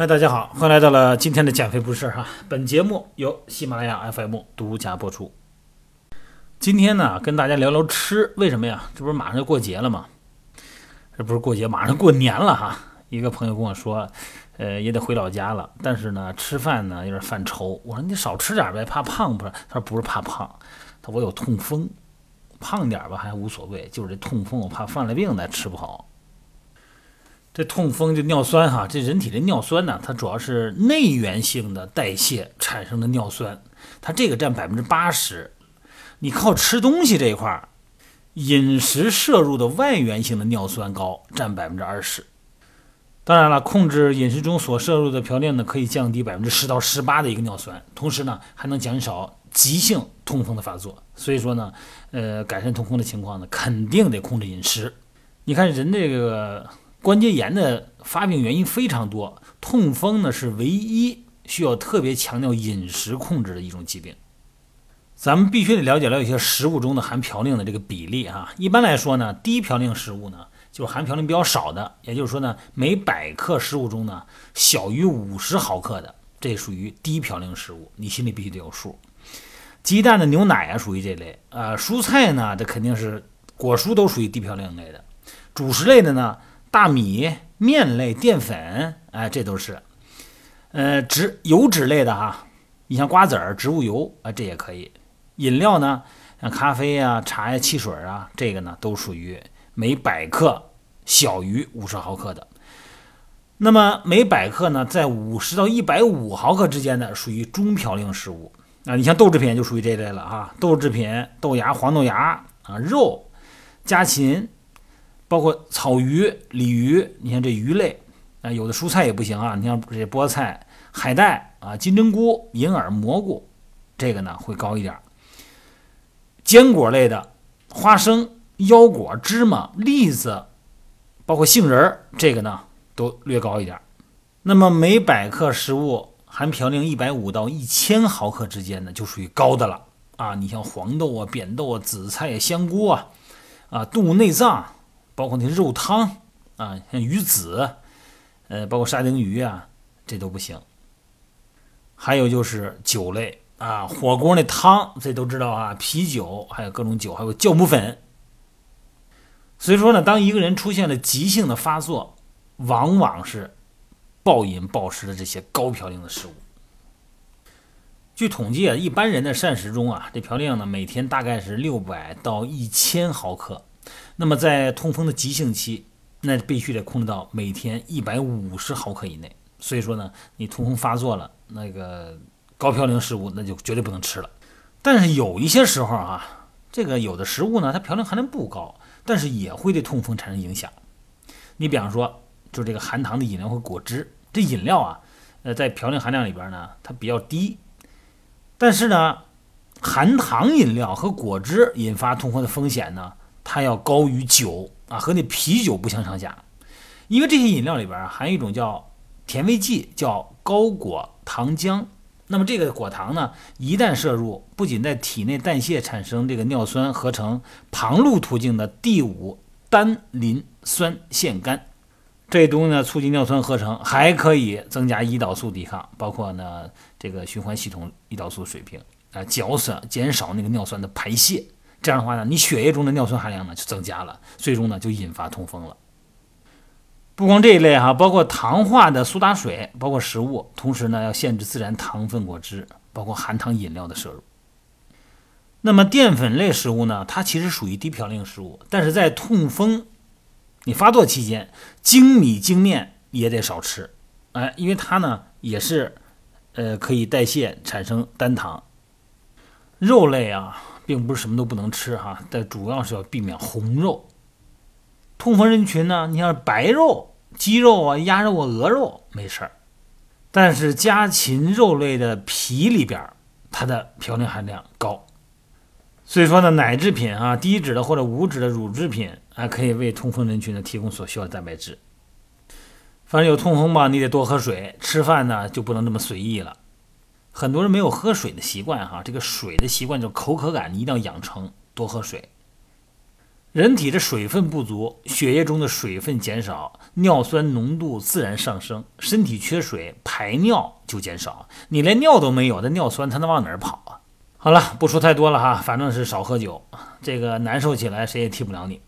嗨，大家好，欢迎来到了今天的减肥不是哈。本节目由喜马拉雅 FM 独家播出。今天呢，跟大家聊聊吃，为什么呀？这不是马上就过节了吗？这不是过节，马上过年了哈。一个朋友跟我说，呃，也得回老家了，但是呢，吃饭呢有点犯愁。我说你少吃点呗，怕胖不是？他说不是怕胖，他说我有痛风，胖点吧还无所谓，就是这痛风，我怕犯了病再吃不好。这痛风就尿酸哈，这人体的尿酸呢，它主要是内源性的代谢产生的尿酸，它这个占百分之八十。你靠吃东西这一块儿，饮食摄入的外源性的尿酸高，占百分之二十。当然了，控制饮食中所摄入的嘌呤呢，可以降低百分之十到十八的一个尿酸，同时呢，还能减少急性痛风的发作。所以说呢，呃，改善痛风的情况呢，肯定得控制饮食。你看人这个。关节炎的发病原因非常多，痛风呢是唯一需要特别强调饮食控制的一种疾病。咱们必须得了解了一些食物中的含嘌呤的这个比例啊。一般来说呢，低嘌呤食物呢就是含嘌呤比较少的，也就是说呢，每百克食物中呢小于五十毫克的，这属于低嘌呤食物，你心里必须得有数。鸡蛋的牛奶啊属于这类啊，蔬菜呢这肯定是果蔬都属于低嘌呤类的，主食类的呢。大米、面类、淀粉，哎，这都是，呃，脂油脂类的哈。你像瓜子儿、植物油啊，这也可以。饮料呢，像咖啡呀、茶呀、汽水啊，这个呢都属于每百克小于五十毫克的。那么每百克呢，在五十到一百五毫克之间的，属于中嘌呤食物啊。你像豆制品就属于这类了哈，豆制品、豆芽、黄豆芽啊、肉、家禽。包括草鱼、鲤鱼，你看这鱼类啊，有的蔬菜也不行啊。你像这菠菜、海带啊、金针菇、银耳、蘑菇，这个呢会高一点。坚果类的，花生、腰果、芝麻、栗子，包括杏仁儿，这个呢都略高一点。那么每百克食物含嘌呤一百五到一千毫克之间呢，就属于高的了啊。你像黄豆啊、扁豆啊、紫菜啊、香菇啊，啊，动物内脏。包括那肉汤啊，像鱼子，呃，包括沙丁鱼啊，这都不行。还有就是酒类啊，火锅那汤，这都知道啊，啤酒，还有各种酒，还有酵母粉。所以说呢，当一个人出现了急性的发作，往往是暴饮暴食的这些高嘌呤的食物。据统计啊，一般人的膳食中啊，这嘌呤呢，每天大概是六百到一千毫克。那么在痛风的急性期，那必须得控制到每天一百五十毫克以内。所以说呢，你痛风发作了，那个高嘌呤食物那就绝对不能吃了。但是有一些时候啊，这个有的食物呢，它嘌呤含量不高，但是也会对痛风产生影响。你比方说，就是这个含糖的饮料和果汁，这饮料啊，呃，在嘌呤含量里边呢，它比较低，但是呢，含糖饮料和果汁引发痛风的风险呢？它要高于酒啊，和那啤酒不相上下，因为这些饮料里边含有一种叫甜味剂，叫高果糖浆。那么这个果糖呢，一旦摄入，不仅在体内代谢产生这个尿酸，合成旁路途径的第五单磷酸腺苷，这东西呢促进尿酸合成，还可以增加胰岛素抵抗，包括呢这个循环系统胰岛素水平啊，减少减少那个尿酸的排泄。这样的话呢，你血液中的尿酸含量呢就增加了，最终呢就引发痛风了。不光这一类哈，包括糖化的苏打水，包括食物，同时呢要限制自然糖分果汁，包括含糖饮料的摄入。那么淀粉类食物呢，它其实属于低嘌呤食物，但是在痛风你发作期间，精米精面也得少吃，哎，因为它呢也是呃可以代谢产生单糖。肉类啊。并不是什么都不能吃哈，但主要是要避免红肉。痛风人群呢，你像白肉、鸡肉啊、鸭肉啊、鹅肉没事儿，但是家禽肉类的皮里边，它的嘌呤含量高。所以说呢，奶制品啊、低脂的或者无脂的乳制品，还可以为痛风人群呢提供所需要的蛋白质。反正有痛风吧，你得多喝水，吃饭呢就不能这么随意了。很多人没有喝水的习惯，哈，这个水的习惯就口渴感，你一定要养成多喝水。人体的水分不足，血液中的水分减少，尿酸浓度自然上升，身体缺水，排尿就减少。你连尿都没有，那尿酸它能往哪儿跑啊？好了，不说太多了哈，反正是少喝酒，这个难受起来谁也替不了你。